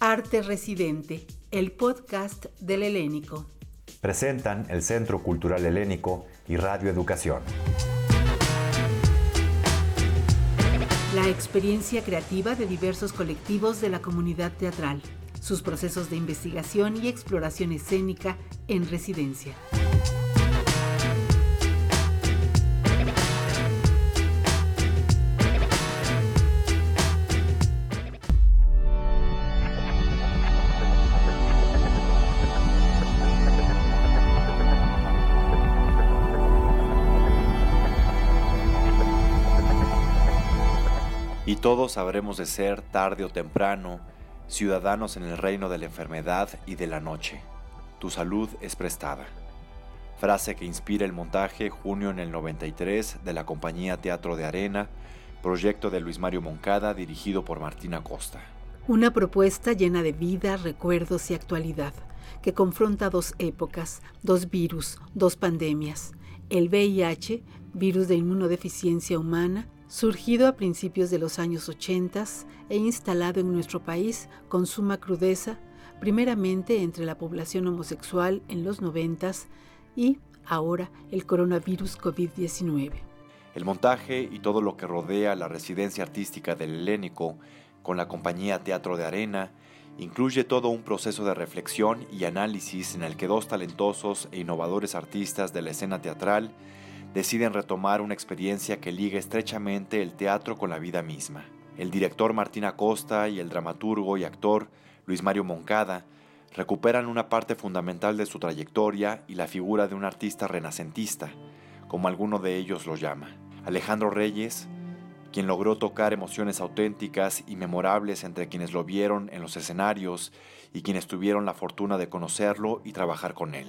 Arte Residente, el podcast del Helénico. Presentan el Centro Cultural Helénico y Radio Educación. La experiencia creativa de diversos colectivos de la comunidad teatral, sus procesos de investigación y exploración escénica en residencia. Todos habremos de ser, tarde o temprano, ciudadanos en el reino de la enfermedad y de la noche. Tu salud es prestada. Frase que inspira el montaje Junio en el 93 de la compañía Teatro de Arena, proyecto de Luis Mario Moncada dirigido por Martina Costa. Una propuesta llena de vida, recuerdos y actualidad, que confronta dos épocas, dos virus, dos pandemias. El VIH, virus de inmunodeficiencia humana, surgido a principios de los años 80 e instalado en nuestro país con suma crudeza, primeramente entre la población homosexual en los 90 y ahora el coronavirus COVID-19. El montaje y todo lo que rodea la residencia artística del Helénico con la compañía Teatro de Arena incluye todo un proceso de reflexión y análisis en el que dos talentosos e innovadores artistas de la escena teatral deciden retomar una experiencia que liga estrechamente el teatro con la vida misma. El director Martín Acosta y el dramaturgo y actor Luis Mario Moncada recuperan una parte fundamental de su trayectoria y la figura de un artista renacentista, como alguno de ellos lo llama. Alejandro Reyes, quien logró tocar emociones auténticas y memorables entre quienes lo vieron en los escenarios y quienes tuvieron la fortuna de conocerlo y trabajar con él.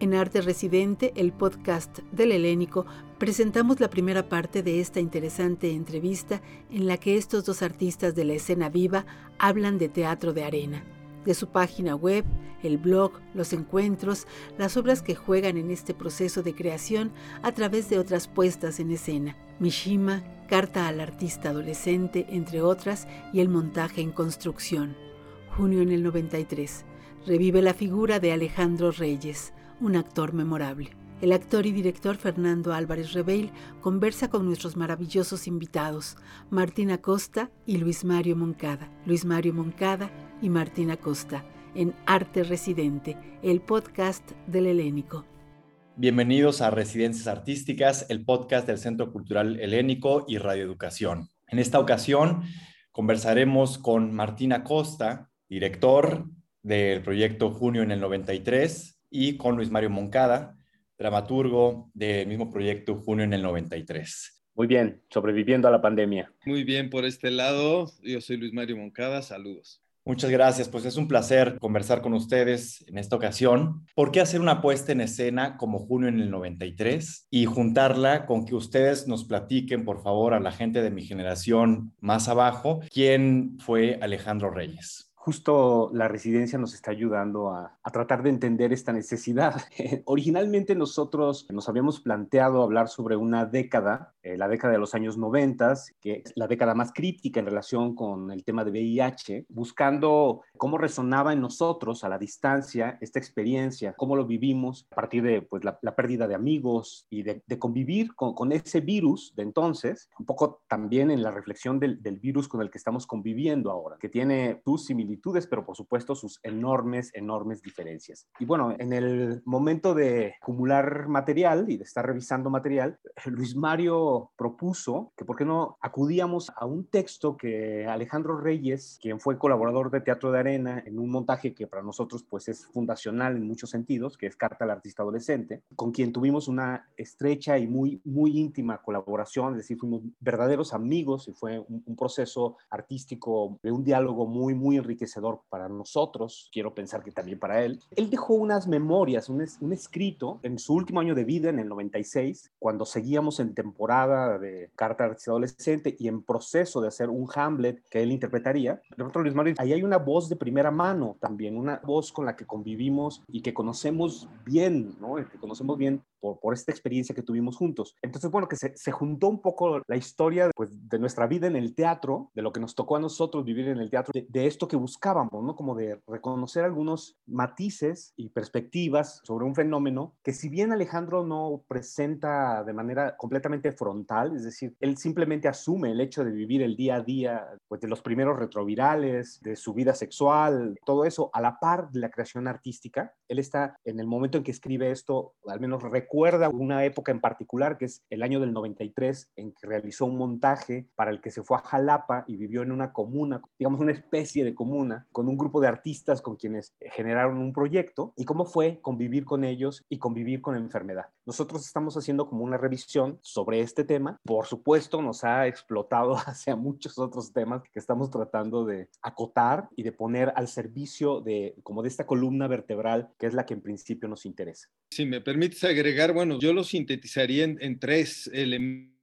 En Arte Residente, el podcast del Helénico, presentamos la primera parte de esta interesante entrevista en la que estos dos artistas de la escena viva hablan de teatro de arena, de su página web, el blog, los encuentros, las obras que juegan en este proceso de creación a través de otras puestas en escena, Mishima, Carta al artista adolescente, entre otras, y el montaje en construcción. Junio en el 93. Revive la figura de Alejandro Reyes un actor memorable. El actor y director Fernando Álvarez Rebeil conversa con nuestros maravillosos invitados, Martina Costa y Luis Mario Moncada. Luis Mario Moncada y Martina Costa, en Arte Residente, el podcast del Helénico. Bienvenidos a Residencias Artísticas, el podcast del Centro Cultural Helénico y Radioeducación. En esta ocasión conversaremos con Martina Costa, director del proyecto Junio en el 93, y con Luis Mario Moncada, dramaturgo del mismo proyecto Junio en el 93. Muy bien, sobreviviendo a la pandemia. Muy bien, por este lado, yo soy Luis Mario Moncada, saludos. Muchas gracias, pues es un placer conversar con ustedes en esta ocasión. ¿Por qué hacer una puesta en escena como Junio en el 93 y juntarla con que ustedes nos platiquen, por favor, a la gente de mi generación más abajo, quién fue Alejandro Reyes? Justo la residencia nos está ayudando a, tratar de entender esta necesidad. Originalmente nosotros nos habíamos planteado hablar sobre una década, eh, la década de los años 90, que es la década más crítica en relación con el tema de VIH, buscando cómo resonaba en nosotros a la distancia esta experiencia, cómo lo vivimos a partir de pues, la, pérdida de amigos y de, convivir con, ese virus de entonces, un poco también en la reflexión del, del virus con el que estamos conviviendo ahora, que tiene tus similitudes pero por supuesto sus enormes, enormes diferencias. Y bueno, en el momento de acumular material y de estar revisando material, Luis Mario propuso que por qué no acudíamos a un texto que Alejandro Reyes, quien fue colaborador de Teatro de Arena en un montaje que para nosotros pues es fundacional en muchos sentidos, que es Carta al Artista Adolescente, con quien tuvimos una estrecha y muy, muy íntima colaboración, es decir, fuimos verdaderos amigos y fue un, un proceso artístico de un diálogo muy, muy enriquecedor para nosotros, quiero pensar que también para él. Él dejó unas memorias, un, un escrito en su último año de vida, en el 96, cuando seguíamos en temporada de Carta Artista Adolescente y en proceso de hacer un Hamlet que él interpretaría. De pronto, Luis Mario, ahí hay una voz de primera mano también, una voz con la que convivimos y que conocemos bien, ¿no? Que conocemos bien por, por esta experiencia que tuvimos juntos. Entonces, bueno, que se, se juntó un poco la historia pues, de nuestra vida en el teatro, de lo que nos tocó a nosotros vivir en el teatro, de, de esto que buscábamos, ¿no? Como de reconocer algunos matices y perspectivas sobre un fenómeno que si bien Alejandro no presenta de manera completamente frontal, es decir, él simplemente asume el hecho de vivir el día a día, pues de los primeros retrovirales, de su vida sexual, todo eso a la par de la creación artística. Él está en el momento en que escribe esto, al menos recuerda una época en particular, que es el año del 93, en que realizó un montaje para el que se fue a Jalapa y vivió en una comuna, digamos una especie de comuna, con un grupo de artistas con quienes generaron un proyecto y cómo fue convivir con ellos y convivir con la enfermedad. Nosotros estamos haciendo como una revisión sobre este tema. Por supuesto, nos ha explotado hacia muchos otros temas que estamos tratando de acotar y de poner al servicio de como de esta columna vertebral que es la que en principio nos interesa. Si me permites agregar, bueno, yo lo sintetizaría en, en tres elementos,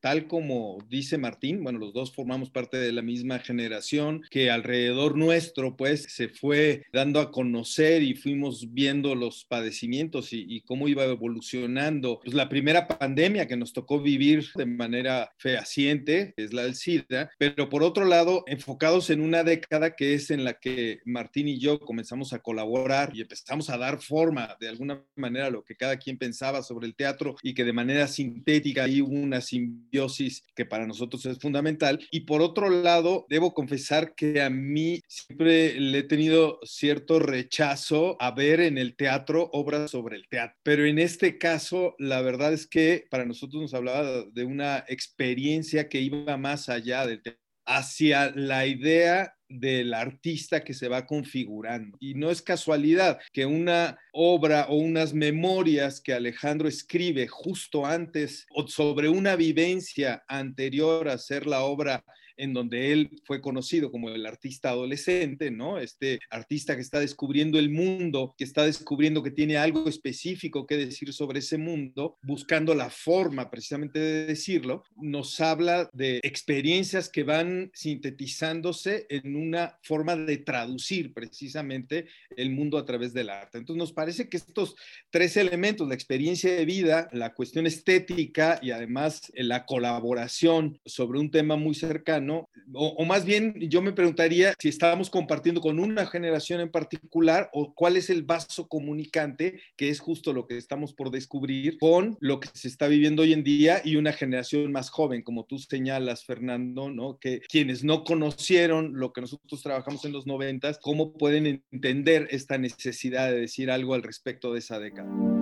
tal como dice Martín, bueno, los dos formamos parte de la misma generación que alrededor nuestro, pues, se fue dando a conocer y fuimos viendo los padecimientos y, y cómo iba evolucionando. Pues la primera pandemia que nos tocó vivir de manera fehaciente es la del SIDA, pero por otro lado, enfocados en una década que es en la que Martín y yo comenzamos a colaborar y empezamos a dar forma de alguna manera a lo que cada quien pensaba sobre el teatro y que de manera sintética hay una simbiosis que para nosotros es fundamental. Y por otro lado, debo confesar que a mí siempre le he tenido cierto rechazo a ver en el teatro obras sobre el teatro. Pero en este caso, la verdad es que para nosotros nos hablaba de una experiencia que iba más allá del teatro hacia la idea del artista que se va configurando. Y no es casualidad que una obra o unas memorias que Alejandro escribe justo antes o sobre una vivencia anterior a ser la obra en donde él fue conocido como el artista adolescente, ¿no? Este artista que está descubriendo el mundo, que está descubriendo que tiene algo específico que decir sobre ese mundo, buscando la forma precisamente de decirlo, nos habla de experiencias que van sintetizándose en una forma de traducir precisamente el mundo a través del arte. Entonces nos parece que estos tres elementos, la experiencia de vida, la cuestión estética y además la colaboración sobre un tema muy cercano, o, o, más bien yo me preguntaría si estábamos compartiendo con una generación en particular o cuál es el vaso comunicante, que es justo lo que estamos por descubrir con lo que se está viviendo hoy en día y una generación más joven, como tú señalas, Fernando, ¿no? Que quienes no conocieron lo que nosotros trabajamos en los noventas, ¿cómo pueden entender esta necesidad de decir algo al respecto de esa década?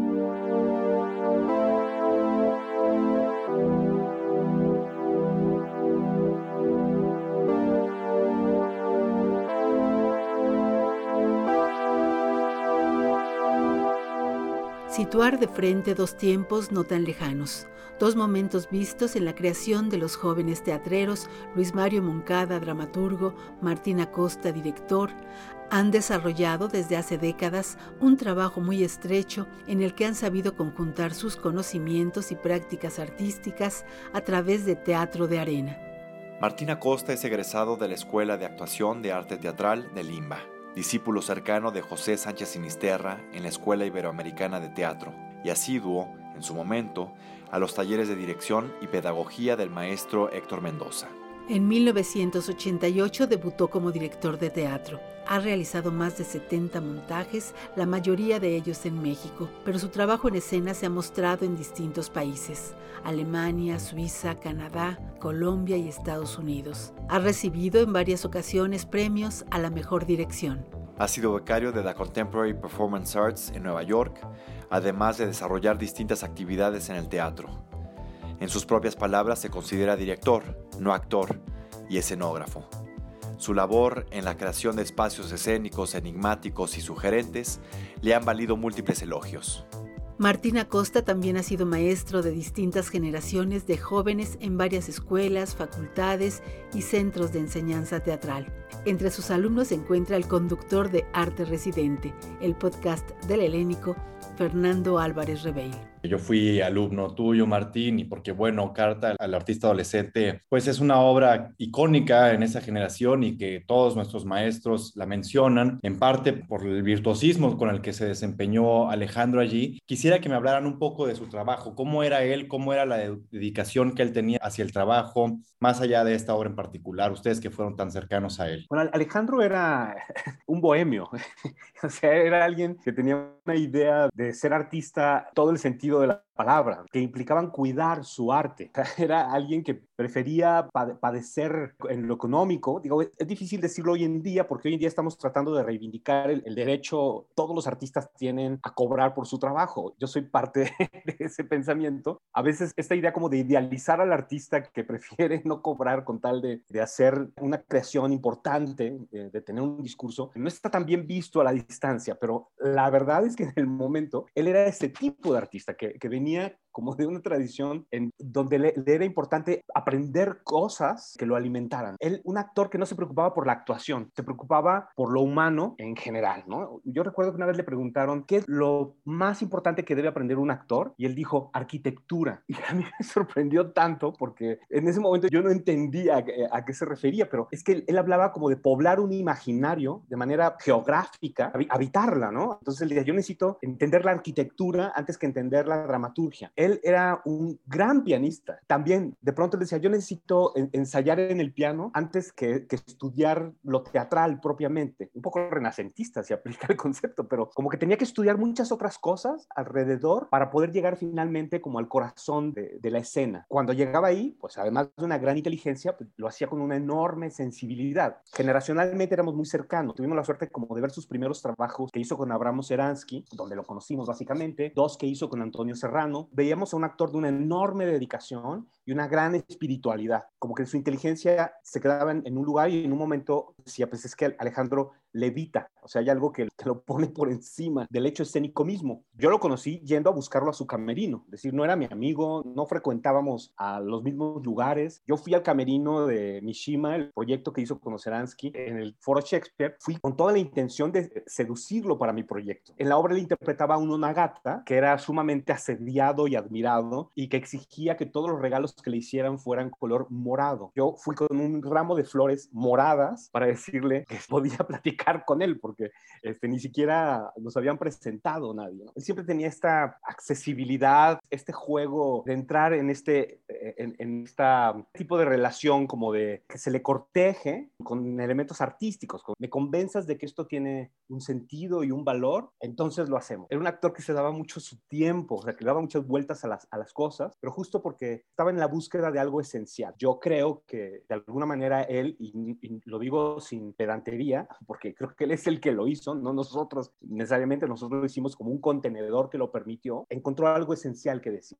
Situar de frente dos tiempos no tan lejanos, dos momentos vistos en la creación de los jóvenes teatreros, Luis Mario Moncada, dramaturgo, Martín Acosta, director, han desarrollado desde hace décadas un trabajo muy estrecho en el que han sabido conjuntar sus conocimientos y prácticas artísticas a través de teatro de arena. Martín Acosta es egresado de la Escuela de Actuación de Arte Teatral de Limba discípulo cercano de José Sánchez Sinisterra en la Escuela Iberoamericana de Teatro y asiduo, en su momento, a los talleres de dirección y pedagogía del maestro Héctor Mendoza. En 1988 debutó como director de teatro. Ha realizado más de 70 montajes, la mayoría de ellos en México, pero su trabajo en escena se ha mostrado en distintos países, Alemania, Suiza, Canadá, Colombia y Estados Unidos. Ha recibido en varias ocasiones premios a la mejor dirección. Ha sido becario de la Contemporary Performance Arts en Nueva York, además de desarrollar distintas actividades en el teatro. En sus propias palabras se considera director, no actor, y escenógrafo. Su labor en la creación de espacios escénicos enigmáticos y sugerentes le han valido múltiples elogios. Martín Acosta también ha sido maestro de distintas generaciones de jóvenes en varias escuelas, facultades y centros de enseñanza teatral. Entre sus alumnos se encuentra el conductor de Arte Residente, el podcast del helénico, Fernando Álvarez Rebeil. Yo fui alumno tuyo, Martín, y porque, bueno, Carta al artista adolescente, pues es una obra icónica en esa generación y que todos nuestros maestros la mencionan, en parte por el virtuosismo con el que se desempeñó Alejandro allí. Quisiera que me hablaran un poco de su trabajo, cómo era él, cómo era la dedicación que él tenía hacia el trabajo, más allá de esta obra en particular, ustedes que fueron tan cercanos a él. Bueno, Alejandro era un bohemio, o sea, era alguien que tenía una idea de ser artista, todo el sentido de la palabra, que implicaban cuidar su arte. Era alguien que prefería padecer en lo económico. Digo, es difícil decirlo hoy en día porque hoy en día estamos tratando de reivindicar el, el derecho, todos los artistas tienen a cobrar por su trabajo. Yo soy parte de ese pensamiento. A veces esta idea como de idealizar al artista que prefiere no cobrar con tal de, de hacer una creación importante, de, de tener un discurso, no está tan bien visto a la distancia, pero la verdad es que en el momento él era ese tipo de artista que, que venía compañía como de una tradición en donde le, era importante aprender cosas que lo alimentaran. Él, un actor que no se preocupaba por la actuación, se preocupaba por lo humano en general, ¿no? Yo recuerdo que una vez le preguntaron, ¿qué es lo más importante que debe aprender un actor? Y él dijo, arquitectura. Y a mí me sorprendió tanto porque en ese momento yo no entendía a, qué se refería, pero es que él, él, hablaba como de poblar un imaginario de manera geográfica, habitarla, ¿no? Entonces él decía, yo necesito entender la arquitectura antes que entender la dramaturgia él era un gran pianista. También de pronto decía, yo necesito ensayar en el piano antes que, estudiar lo teatral propiamente. Un poco renacentista se aplica el concepto, pero como que tenía que estudiar muchas otras cosas alrededor para poder llegar finalmente como al corazón de, la escena. Cuando llegaba ahí, pues además de una gran inteligencia, pues, lo hacía con una enorme sensibilidad. Generacionalmente éramos muy cercanos. Tuvimos la suerte como de ver sus primeros trabajos que hizo con Abramo Seransky, donde lo conocimos básicamente, dos que hizo con Antonio Serrano, veíamos a un actor de una enorme dedicación y una gran espiritualidad, como que su inteligencia se quedaba en, un lugar y en un momento decía, pues es que Alejandro levita, o sea, hay algo que, que, lo pone por encima del hecho escénico mismo. Yo lo conocí yendo a buscarlo a su camerino, es decir, no era mi amigo, no frecuentábamos a los mismos lugares. Yo fui al camerino de Mishima, el proyecto que hizo con Oseransky en el Foro Shakespeare, fui con toda la intención de seducirlo para mi proyecto. En la obra le interpretaba a un Onagata que era sumamente asediado y admirado y que exigía que todos los regalos que le hicieran fueran color morado. Yo fui con un ramo de flores moradas para decirle que podía platicar con él, porque este, ni siquiera nos habían presentado nadie. Él siempre tenía esta accesibilidad, este juego de entrar en este en, en tipo de relación como de que se le corteje con elementos artísticos. me convenzas de que esto tiene un sentido y un valor, entonces lo hacemos. Era un actor que se daba mucho su tiempo, o sea, que daba muchas vueltas a las, a las cosas, pero justo porque estaba en búsqueda de algo esencial. Yo creo que de alguna manera él, y, y lo digo sin pedantería, porque creo que él es el que lo hizo, no nosotros necesariamente, nosotros lo hicimos como un contenedor que lo permitió, encontró algo esencial que decir.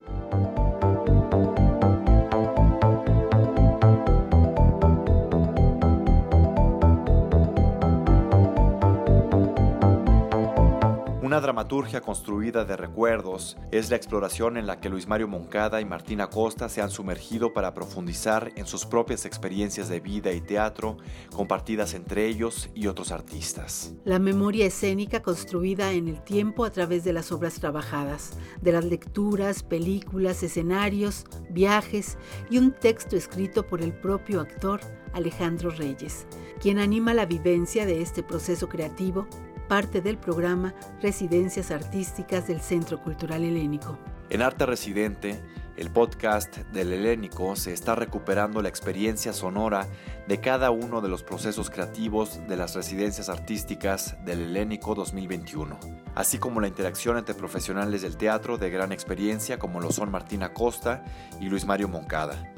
Una dramaturgia construida de recuerdos es la exploración en la que Luis Mario Moncada y Martín Acosta se han sumergido para profundizar en sus propias experiencias de vida y teatro compartidas entre ellos y otros artistas. La memoria escénica construida en el tiempo a través de las obras trabajadas, de las lecturas, películas, escenarios, viajes y un texto escrito por el propio actor Alejandro Reyes, quien anima la vivencia de este proceso creativo parte del programa Residencias Artísticas del Centro Cultural Helénico. En Arte Residente, el podcast del Helénico se está recuperando la experiencia sonora de cada uno de los procesos creativos de las residencias artísticas del Helénico 2021, así como la interacción entre profesionales del teatro de gran experiencia como lo son Martina Costa y Luis Mario Moncada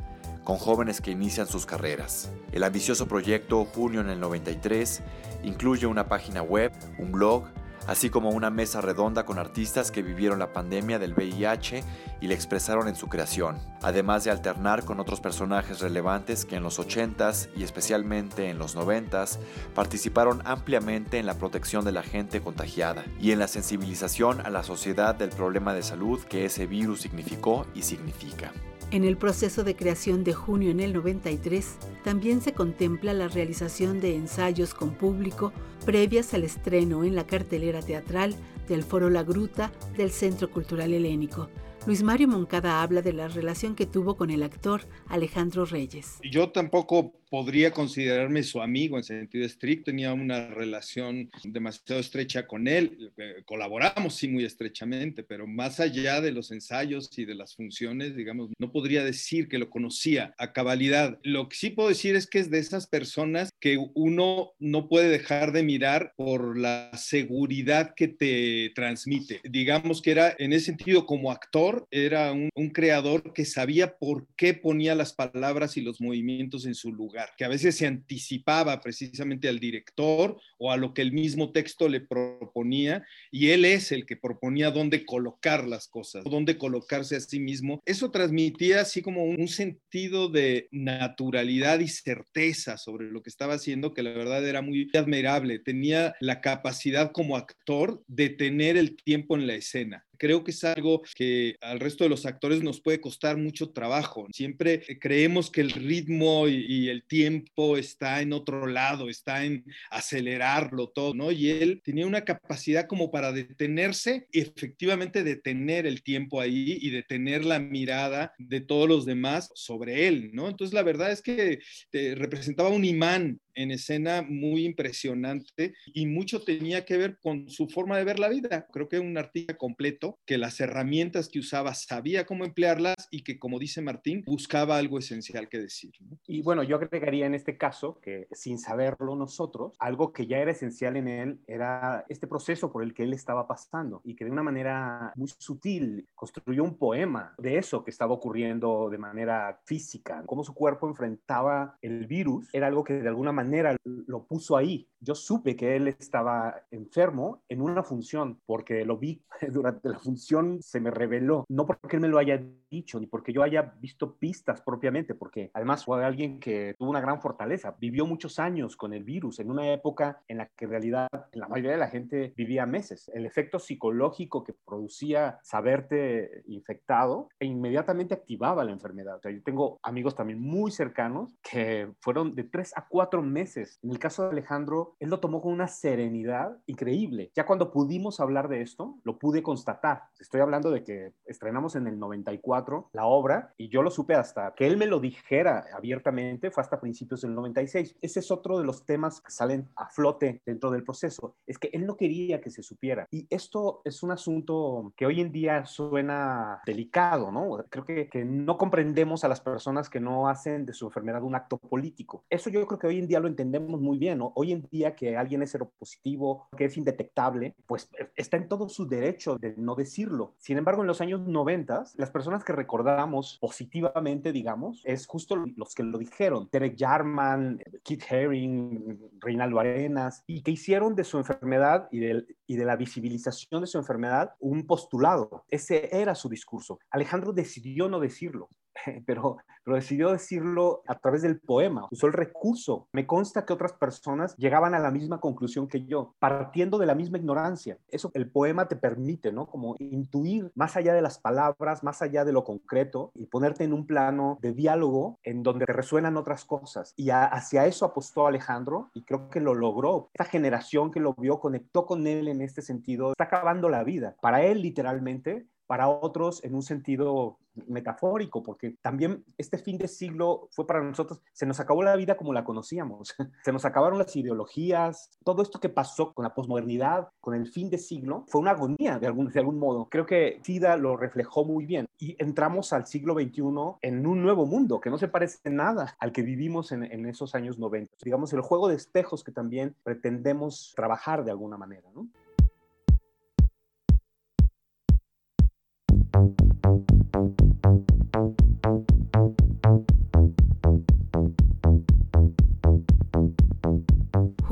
con jóvenes que inician sus carreras. El ambicioso proyecto Junio en el 93 incluye una página web, un blog, así como una mesa redonda con artistas que vivieron la pandemia del VIH y la expresaron en su creación, además de alternar con otros personajes relevantes que en los 80s y especialmente en los 90s participaron ampliamente en la protección de la gente contagiada y en la sensibilización a la sociedad del problema de salud que ese virus significó y significa. En el proceso de creación de junio en el 93, también se contempla la realización de ensayos con público previas al estreno en la cartelera teatral del Foro La Gruta del Centro Cultural Helénico, Luis Mario Moncada habla de la relación que tuvo con el actor Alejandro Reyes. Yo tampoco podría considerarme su amigo en sentido estricto, tenía una relación demasiado estrecha con él, eh, colaboramos sí muy estrechamente, pero más allá de los ensayos y de las funciones, digamos, no podría decir que lo conocía a cabalidad. Lo que sí puedo decir es que es de esas personas que uno no puede dejar de mirar por la seguridad que te transmite. Digamos que era en ese sentido como actor, era un, un creador que sabía por qué ponía las palabras y los movimientos en su lugar que a veces se anticipaba precisamente al director o a lo que el mismo texto le proponía, y él es el que proponía dónde colocar las cosas, dónde colocarse a sí mismo. Eso transmitía así como un sentido de naturalidad y certeza sobre lo que estaba haciendo, que la verdad era muy admirable. Tenía la capacidad como actor de tener el tiempo en la escena. Creo que es algo que al resto de los actores nos puede costar mucho trabajo. Siempre creemos que el ritmo y, el tiempo está en otro lado, está en acelerarlo todo, ¿no? Y él tenía una capacidad como para detenerse efectivamente detener el tiempo ahí y detener la mirada de todos los demás sobre él, ¿no? Entonces la verdad es que eh, representaba un imán en escena muy impresionante y mucho tenía que ver con su forma de ver la vida. Creo que un artista completo que las herramientas que usaba sabía cómo emplearlas y que, como dice Martín, buscaba algo esencial que decir. Y bueno, yo agregaría en este caso que sin saberlo nosotros, algo que ya era esencial en él era este proceso por el que él estaba pasando y que de una manera muy sutil construyó un poema de eso que estaba ocurriendo de manera física, cómo su cuerpo enfrentaba el virus, era algo que de alguna manera manera lo puso ahí. Yo supe que él estaba enfermo en una función, porque lo vi durante la función, se me reveló, no porque él me lo haya dicho, ni porque yo haya visto pistas propiamente, porque además fue alguien que tuvo una gran fortaleza, vivió muchos años con el virus, en una época en la que en realidad la mayoría de la gente vivía meses. El efecto psicológico que producía saberte infectado e inmediatamente activaba la enfermedad. O sea, yo tengo amigos también muy cercanos que fueron de tres a cuatro meses. En el caso de Alejandro, él lo tomó con una serenidad increíble. Ya cuando pudimos hablar de esto, lo pude constatar. Estoy hablando de que estrenamos en el 94 la obra y yo lo supe hasta que él me lo dijera abiertamente, fue hasta principios del 96. Ese es otro de los temas que salen a flote dentro del proceso. Es que él no quería que se supiera. Y esto es un asunto que hoy en día suena delicado, ¿no? Creo que, que no comprendemos a las personas que no hacen de su enfermedad un acto político. Eso yo creo que hoy en día lo entendemos muy bien, ¿no? Hoy en día que alguien es seropositivo, que es indetectable, pues eh, está en todo su derecho de no decirlo. Sin embargo, en los años 90, las personas que recordamos positivamente, digamos, es justo los que lo dijeron. Derek Jarman, Kit Haring, Reinaldo Arenas, y que hicieron de su enfermedad y de, y de la visibilización de su enfermedad un postulado. Ese era su discurso. Alejandro decidió no decirlo. pero, pero decidió decirlo a través del poema, usó el recurso. Me consta que otras personas llegaban a la misma conclusión que yo, partiendo de la misma ignorancia. Eso el poema te permite, ¿no? Como intuir más allá de las palabras, más allá de lo concreto y ponerte en un plano de diálogo en donde te resuenan otras cosas. Y hacia eso apostó Alejandro y creo que lo logró. Esta generación que lo vio conectó con él en este sentido. Está acabando la vida. Para él, literalmente, para otros en un sentido metafórico, porque también este fin de siglo fue para nosotros, se nos acabó la vida como la conocíamos, se nos acabaron las ideologías, todo esto que pasó con la posmodernidad, con el fin de siglo, fue una agonía de algún, de algún modo. Creo que SIDA lo reflejó muy bien y entramos al siglo XXI en un nuevo mundo que no se parece nada al que vivimos en, en esos años 90. Digamos, el juego de espejos que también pretendemos trabajar de alguna manera.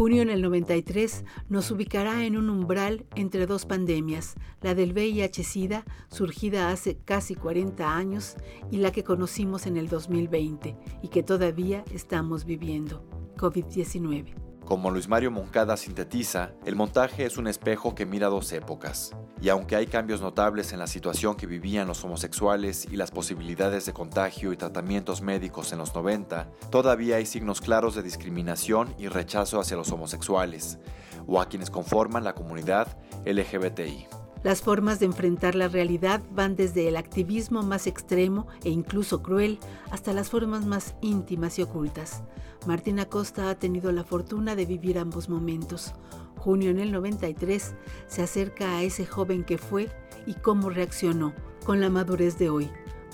Junio en el 93 nos ubicará en un umbral entre dos pandemias, la del VIH-Sida, surgida hace casi 40 años, y la que conocimos en el 2020 y que todavía estamos viviendo, COVID-19. Como Luis Mario Moncada sintetiza, el montaje es un espejo que mira dos épocas, y aunque hay cambios notables en la situación que vivían los homosexuales y las posibilidades de contagio y tratamientos médicos en los 90, todavía hay signos claros de discriminación y rechazo hacia los homosexuales, o a quienes conforman la comunidad LGBTI. Las formas de enfrentar la realidad van desde el activismo más extremo e incluso cruel hasta las formas más íntimas y ocultas. Martín Acosta ha tenido la fortuna de vivir ambos momentos. Junio en el 93 se acerca a ese joven que fue y cómo reaccionó con la madurez de hoy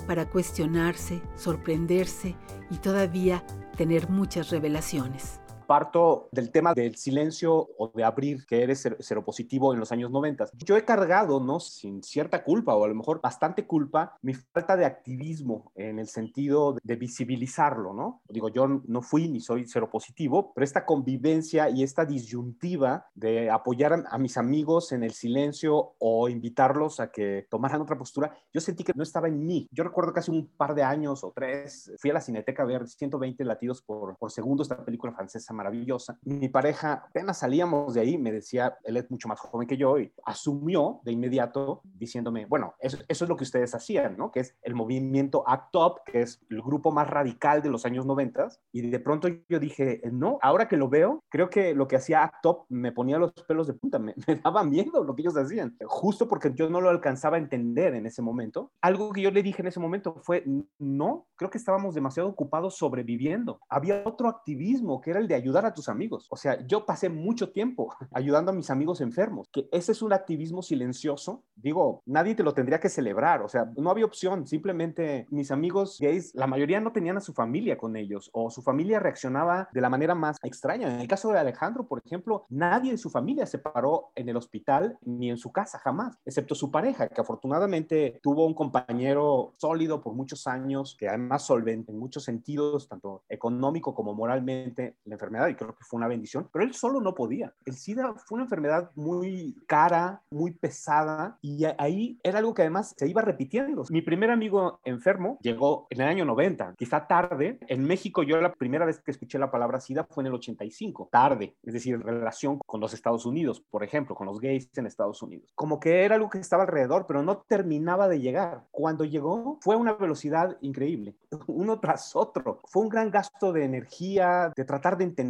para cuestionarse, sorprenderse y todavía tener muchas revelaciones parto del tema del silencio o de abrir que eres seropositivo en los años 90. Yo he cargado, ¿no? Sin cierta culpa o a lo mejor bastante culpa, mi falta de activismo en el sentido de visibilizarlo, ¿no? Digo, yo no fui ni soy seropositivo, pero esta convivencia y esta disyuntiva de apoyar a, mis amigos en el silencio o invitarlos a que tomaran otra postura, yo sentí que no estaba en mí. Yo recuerdo que hace un par de años o tres, fui a la Cineteca a ver 120 latidos por, por segundo, esta película francesa maravillosa. Mi pareja, apenas salíamos de ahí, me decía, él es mucho más joven que yo y asumió de inmediato diciéndome, bueno, eso, eso es lo que ustedes hacían, ¿no? Que es el movimiento ACT UP, que es el grupo más radical de los años 90. Y de pronto yo dije, no, ahora que lo veo, creo que lo que hacía ACT UP me ponía los pelos de punta, me, me daba miedo lo que ellos hacían, justo porque yo no lo alcanzaba a entender en ese momento. Algo que yo le dije en ese momento fue, no, creo que estábamos demasiado ocupados sobreviviendo. Había otro activismo que era el de ayudar ayudar a tus amigos. O sea, yo pasé mucho tiempo ayudando a mis amigos enfermos, que ese es un activismo silencioso. Digo, nadie te lo tendría que celebrar. O sea, no había opción. Simplemente mis amigos gays, la mayoría no tenían a su familia con ellos o su familia reaccionaba de la manera más extraña. En el caso de Alejandro, por ejemplo, nadie de su familia se paró en el hospital ni en su casa jamás, excepto su pareja, que afortunadamente tuvo un compañero sólido por muchos años, que además solvente en muchos sentidos, tanto económico como moralmente, la enfermedad y creo que fue una bendición, pero él solo no podía. El SIDA fue una enfermedad muy cara, muy pesada y ahí era algo que además se iba repitiendo. Mi primer amigo enfermo llegó en el año 90, quizá tarde. En México yo la primera vez que escuché la palabra SIDA fue en el 85, tarde, es decir, en relación con los Estados Unidos, por ejemplo, con los gays en Estados Unidos. Como que era algo que estaba alrededor, pero no terminaba de llegar. Cuando llegó fue una velocidad increíble, uno tras otro. Fue un gran gasto de energía, de tratar de entender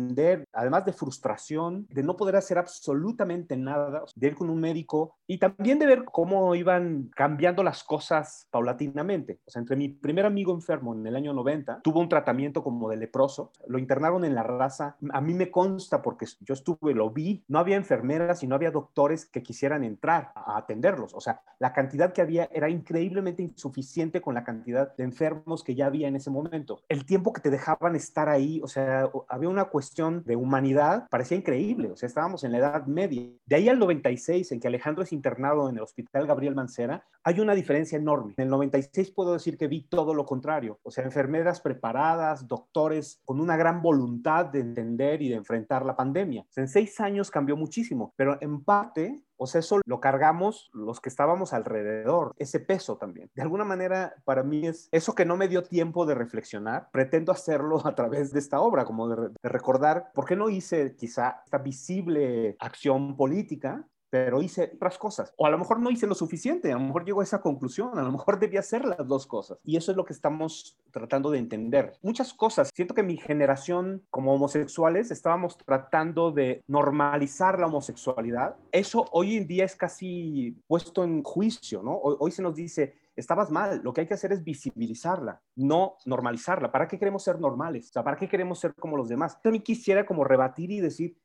además de frustración, de no poder hacer absolutamente nada, de ir con un médico y también de ver cómo iban cambiando las cosas paulatinamente. O sea, entre mi primer amigo enfermo en el año 90, tuvo un tratamiento como de leproso, lo internaron en la raza. A mí me consta porque yo estuve, lo vi, no había enfermeras y no había doctores que quisieran entrar a atenderlos. O sea, la cantidad que había era increíblemente insuficiente con la cantidad de enfermos que ya había en ese momento. El tiempo que te dejaban estar ahí, o sea, había una cuestión de humanidad parecía increíble, o sea, estábamos en la Edad Media. De ahí al 96, en que Alejandro es internado en el Hospital Gabriel Mancera, hay una diferencia enorme. En el 96 puedo decir que vi todo lo contrario, o sea, enfermeras preparadas, doctores con una gran voluntad de entender y de enfrentar la pandemia. en seis años cambió muchísimo, pero en parte o sea, eso lo cargamos los que estábamos alrededor, ese peso también. De alguna manera, para mí es eso que no me dio tiempo de reflexionar, pretendo hacerlo a través de esta obra, como de, de recordar por qué no hice quizá esta visible acción política pero hice otras cosas. O a lo mejor no hice lo suficiente, a lo mejor llego a esa conclusión, a lo mejor debía hacer las dos cosas. Y eso es lo que estamos tratando de entender. Muchas cosas. Siento que mi generación como homosexuales estábamos tratando de normalizar la homosexualidad. Eso hoy en día es casi puesto en juicio, ¿no? Hoy, se nos dice, estabas mal, lo que hay que hacer es visibilizarla, no normalizarla. ¿Para qué queremos ser normales? ¿para qué queremos ser como los demás? También quisiera como rebatir y decir,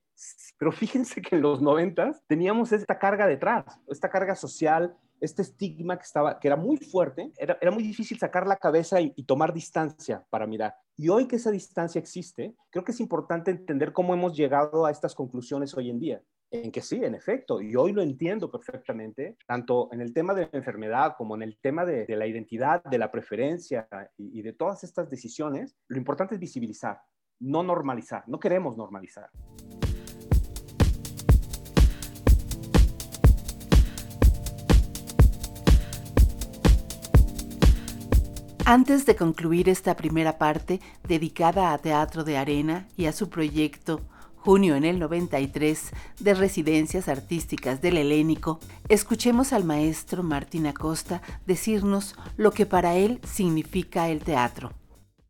pero fíjense que en los noventas teníamos esta carga detrás, esta carga social, este estigma que, estaba, que era muy fuerte, era, era muy difícil sacar la cabeza y, y, tomar distancia para mirar. Y hoy que esa distancia existe, creo que es importante entender cómo hemos llegado a estas conclusiones hoy en día. En que sí, en efecto, y hoy lo entiendo perfectamente, tanto en el tema de la enfermedad como en el tema de, de la identidad, de la preferencia y, y de todas estas decisiones, lo importante es visibilizar, no normalizar, no queremos normalizar. Antes de concluir esta primera parte dedicada a Teatro de Arena y a su proyecto Junio en el 93 de Residencias Artísticas del Helénico, escuchemos al maestro Martín Acosta decirnos lo que para él significa el teatro.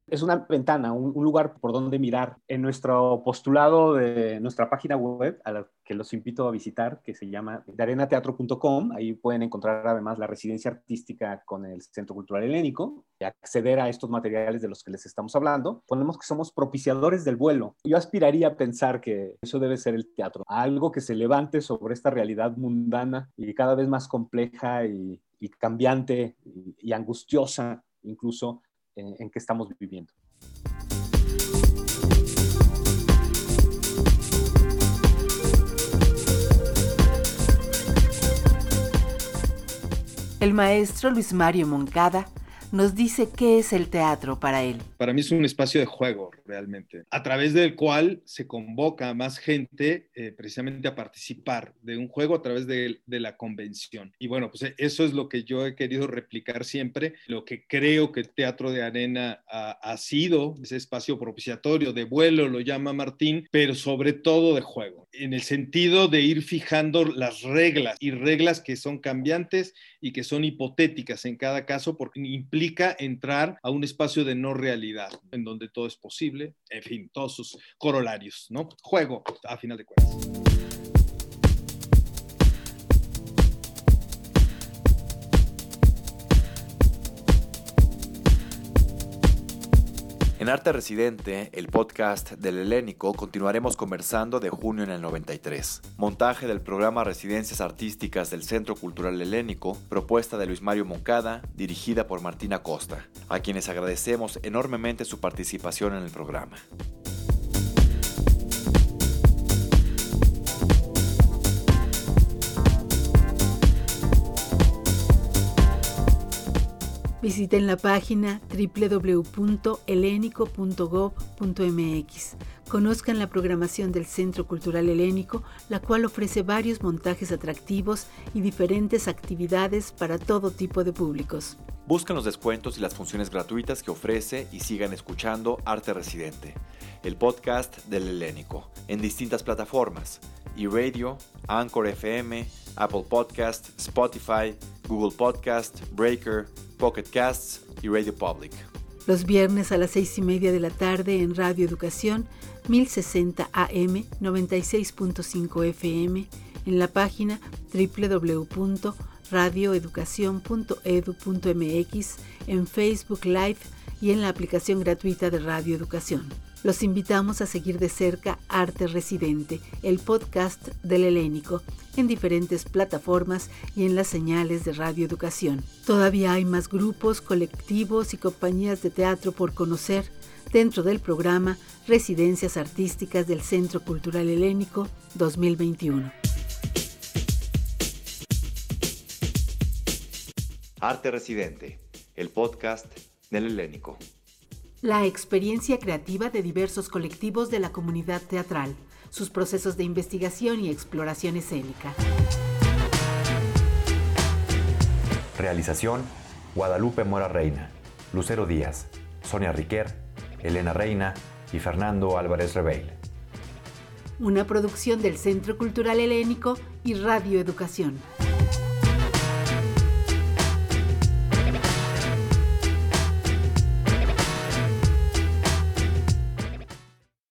Es una ventana, un, lugar por donde mirar. En nuestro postulado de nuestra página web, a la que los invito a visitar, que se llama darenateatro.com, ahí pueden encontrar además la residencia artística con el Centro Cultural Helénico y acceder a estos materiales de los que les estamos hablando. Ponemos que somos propiciadores del vuelo. Yo aspiraría a pensar que eso debe ser el teatro, algo que se levante sobre esta realidad mundana y cada vez más compleja y, cambiante y angustiosa incluso en, que estamos viviendo. El maestro Luis Mario Moncada nos dice qué es el teatro para él. Para mí es un espacio de juego, realmente, a través del cual se convoca a más gente eh, precisamente a participar de un juego a través de, la convención. Y bueno, pues eso es lo que yo he querido replicar siempre, lo que creo que el Teatro de Arena ha, ha sido, ese espacio propiciatorio de vuelo, lo llama Martín, pero sobre todo de juego, en el sentido de ir fijando las reglas y reglas que son cambiantes y que son hipotéticas en cada caso porque implica entrar a un espacio de no realidad, en donde todo es posible, en fin, todos sus corolarios, ¿no? Juego, a final de cuentas. En Arte Residente, el podcast del Helénico, continuaremos conversando de junio en el 93. Montaje del programa Residencias Artísticas del Centro Cultural Helénico, propuesta de Luis Mario Moncada, dirigida por Martina Costa, a quienes agradecemos enormemente su participación en el programa. Visiten la página www.helenico.gov.mx. Conozcan la programación del Centro Cultural Helénico, la cual ofrece varios montajes atractivos y diferentes actividades para todo tipo de públicos. Busquen los descuentos y las funciones gratuitas que ofrece y sigan escuchando Arte Residente, el podcast del Helénico, en distintas plataformas, eRadio, Anchor FM, Apple Podcast, Spotify, Google Podcast, Breaker, Pocket Casts y Radio Public. Los viernes a las seis y media de la tarde en Radio Educación, 1060 AM, 96.5 FM, en la página www.radioeducación.edu.mx, en Facebook Live y en la aplicación gratuita de Radio Educación. Los invitamos a seguir de cerca Arte Residente, el podcast del Helénico, en diferentes plataformas y en las señales de Radio Educación. Todavía hay más grupos, colectivos y compañías de teatro por conocer dentro del programa Residencias Artísticas del Centro Cultural Helénico 2021. Arte Residente, el podcast del Helénico la experiencia creativa de diversos colectivos de la comunidad teatral, sus procesos de investigación y exploración escénica. Realización, Guadalupe Mora Reina, Lucero Díaz, Sonia Riquer, Elena Reina y Fernando Álvarez Rebeil. Una producción del Centro Cultural Helénico y Radio Educación.